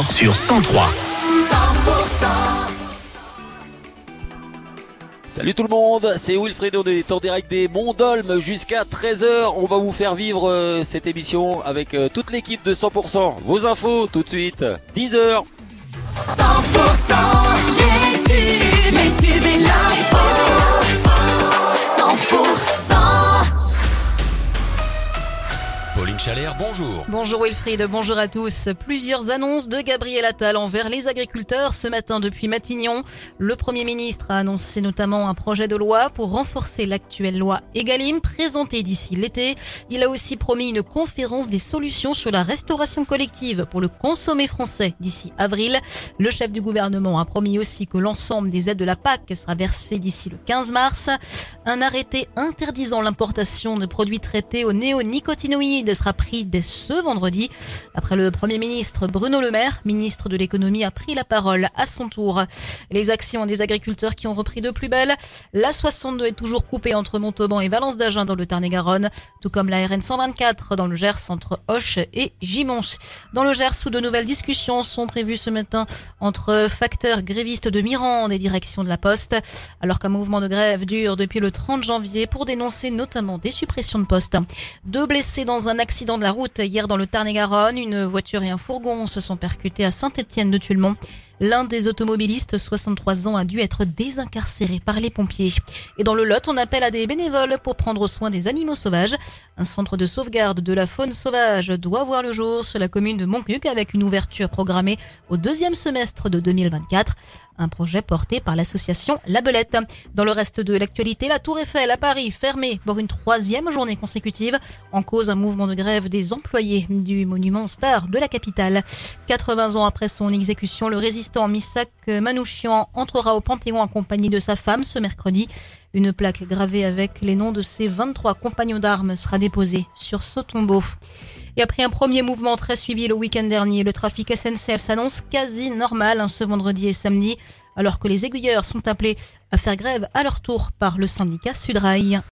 sur 103. Salut tout le monde, c'est Wilfried, on est en direct des Mondolmes jusqu'à 13h. On va vous faire vivre euh, cette émission avec euh, toute l'équipe de 100%. Vos infos tout de suite, 10h. 100% Bonjour. Bonjour Wilfried, bonjour à tous. Plusieurs annonces de Gabriel Attal envers les agriculteurs ce matin depuis Matignon. Le Premier ministre a annoncé notamment un projet de loi pour renforcer l'actuelle loi Egalim présentée d'ici l'été. Il a aussi promis une conférence des solutions sur la restauration collective pour le consommer français d'ici avril. Le chef du gouvernement a promis aussi que l'ensemble des aides de la PAC sera versé d'ici le 15 mars. Un arrêté interdisant l'importation de produits traités aux néonicotinoïdes sera pris dès ce vendredi. Après le Premier ministre Bruno Le Maire, ministre de l'économie, a pris la parole à son tour. Les actions des agriculteurs qui ont repris de plus belle. La 62 est toujours coupée entre Montauban et Valence d'Agen dans le Tarn-et-Garonne, tout comme la RN 124 dans le Gers entre Hoche et Gimont. Dans le Gers, où de nouvelles discussions sont prévues ce matin entre facteurs grévistes de Mirande et direction de la Poste, alors qu'un mouvement de grève dure depuis le 30 janvier pour dénoncer notamment des suppressions de postes. Deux blessés dans un accident de la route hier dans le Tarn-et-Garonne. Une voiture et un fourgon se sont percutés à Saint-Étienne de Tulmont. L'un des automobilistes, 63 ans, a dû être désincarcéré par les pompiers. Et dans le Lot, on appelle à des bénévoles pour prendre soin des animaux sauvages. Un centre de sauvegarde de la faune sauvage doit voir le jour sur la commune de Montcuq avec une ouverture programmée au deuxième semestre de 2024. Un projet porté par l'association La Belette. Dans le reste de l'actualité, la Tour Eiffel à Paris fermée pour une troisième journée consécutive. En cause, un mouvement de grève des employés du monument star de la capitale. 80 ans après son exécution, le résistant Misak Manouchian entrera au Panthéon accompagné de sa femme ce mercredi. Une plaque gravée avec les noms de ses 23 compagnons d'armes sera déposée sur ce tombeau. Et après un premier mouvement très suivi le week-end dernier, le trafic SNCF s'annonce quasi normal hein, ce vendredi et samedi, alors que les aiguilleurs sont appelés à faire grève à leur tour par le syndicat Sudrail.